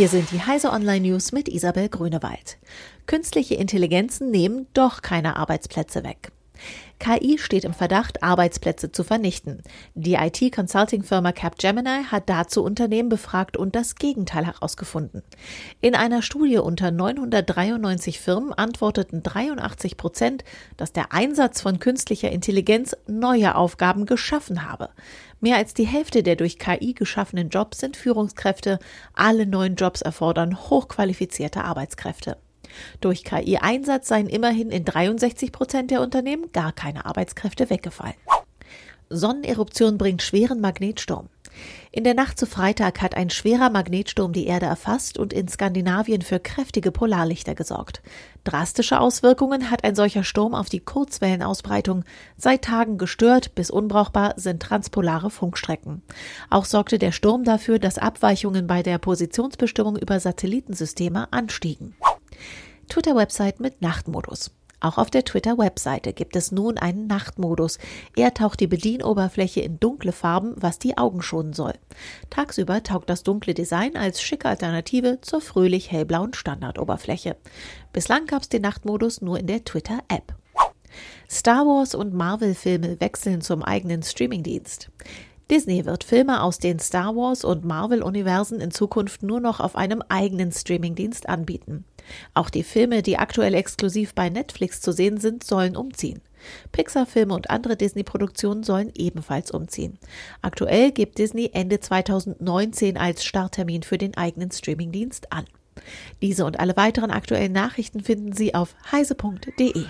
Hier sind die Heise Online News mit Isabel Grünewald. Künstliche Intelligenzen nehmen doch keine Arbeitsplätze weg. KI steht im Verdacht, Arbeitsplätze zu vernichten. Die IT-Consulting-Firma Capgemini hat dazu Unternehmen befragt und das Gegenteil herausgefunden. In einer Studie unter 993 Firmen antworteten 83 Prozent, dass der Einsatz von künstlicher Intelligenz neue Aufgaben geschaffen habe. Mehr als die Hälfte der durch KI geschaffenen Jobs sind Führungskräfte. Alle neuen Jobs erfordern hochqualifizierte Arbeitskräfte. Durch KI-Einsatz seien immerhin in 63 Prozent der Unternehmen gar keine Arbeitskräfte weggefallen. Sonneneruption bringt schweren Magnetsturm. In der Nacht zu Freitag hat ein schwerer Magnetsturm die Erde erfasst und in Skandinavien für kräftige Polarlichter gesorgt. Drastische Auswirkungen hat ein solcher Sturm auf die Kurzwellenausbreitung. Seit Tagen gestört bis unbrauchbar sind transpolare Funkstrecken. Auch sorgte der Sturm dafür, dass Abweichungen bei der Positionsbestimmung über Satellitensysteme anstiegen. Twitter-Website mit Nachtmodus. Auch auf der Twitter-Webseite gibt es nun einen Nachtmodus. Er taucht die Bedienoberfläche in dunkle Farben, was die Augen schonen soll. Tagsüber taugt das dunkle Design als schicke Alternative zur fröhlich hellblauen Standardoberfläche. Bislang gab es den Nachtmodus nur in der Twitter-App. Star Wars und Marvel-Filme wechseln zum eigenen Streamingdienst. Disney wird Filme aus den Star Wars und Marvel-Universen in Zukunft nur noch auf einem eigenen Streamingdienst anbieten. Auch die Filme, die aktuell exklusiv bei Netflix zu sehen sind, sollen umziehen. Pixar-Filme und andere Disney-Produktionen sollen ebenfalls umziehen. Aktuell gibt Disney Ende 2019 als Starttermin für den eigenen Streamingdienst an. Diese und alle weiteren aktuellen Nachrichten finden Sie auf heise.de.